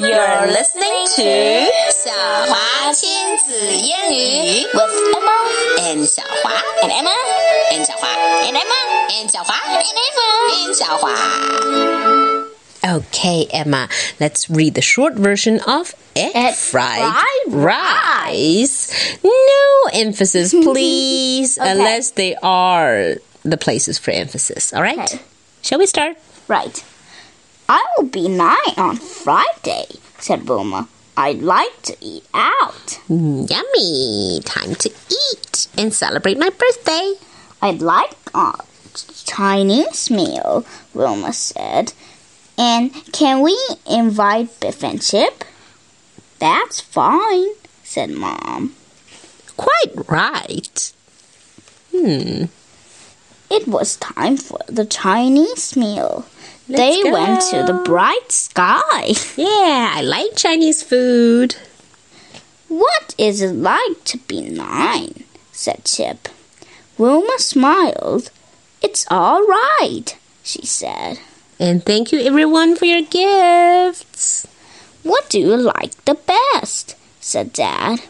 You're listening to 晓华亲子英语 with Emma and 晓华 and Emma and 晓华 and Emma and 晓华 and Emma and 小华。Okay, Emma, let's read the short version of egg, egg fried, fried rice. rice. No emphasis, please, okay. unless they are the places for emphasis. All right? Okay. Shall we start? Right. I will be nine on Friday, said Wilma. I'd like to eat out. Yummy! Time to eat and celebrate my birthday. I'd like a Chinese meal, Wilma said. And can we invite Biff and Chip? That's fine, said Mom. Quite right. Hmm. It was time for the Chinese meal. They Let's went to the bright sky. Yeah, I like Chinese food. What is it like to be nine? said Chip. Wilma smiled. It's all right, she said. And thank you everyone for your gifts. What do you like the best? said Dad.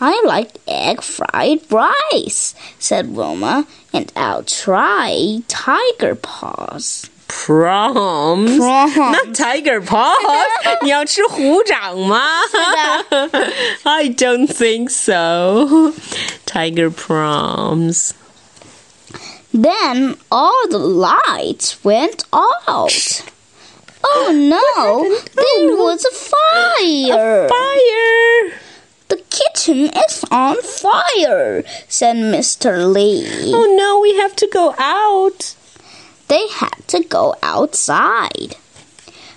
I like egg fried rice, said Wilma, and I'll try tiger paws Proms. Proms. Not tiger paws. 你要吃虎掌吗 I don't think so. Tiger proms. Then all the lights went out. Oh no, there was a fire. Fire. The kitchen is on fire, said Mr. Lee. Oh no, we have to go out. They had to go outside.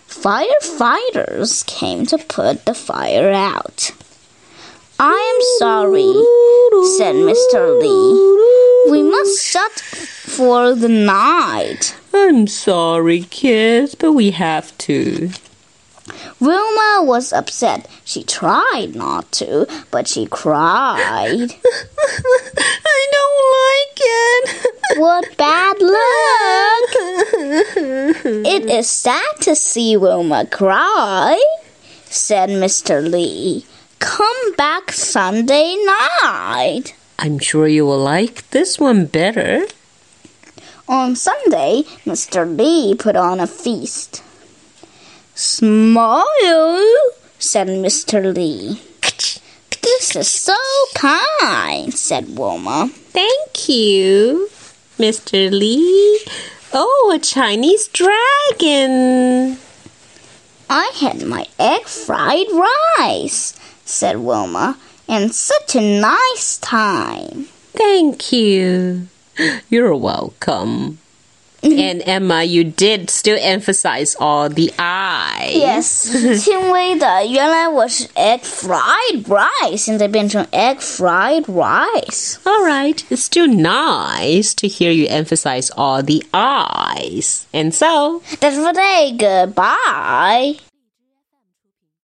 Firefighters came to put the fire out. I am sorry, said Mr. Lee. We must shut for the night. I'm sorry, kids, but we have to. Wilma was upset. She tried not to, but she cried. I don't like it. What bad luck! It is sad to see Wilma cry, said Mr. Lee. Come back Sunday night. I'm sure you will like this one better. On Sunday, Mr. Lee put on a feast. Smile, said Mr. Lee. This is so kind, said Wilma. Thank you, Mr. Lee. Oh, a Chinese dragon. I had my egg fried rice, said Wilma, and such a nice time. Thank you. You're welcome. and Emma, you did still emphasize all the eyes. Yes，轻微的，原来我是 egg fried rice，现在变成 egg fried rice。 All right, it's still nice to hear you emphasize all the eyes. And so, That's for today. Goodbye.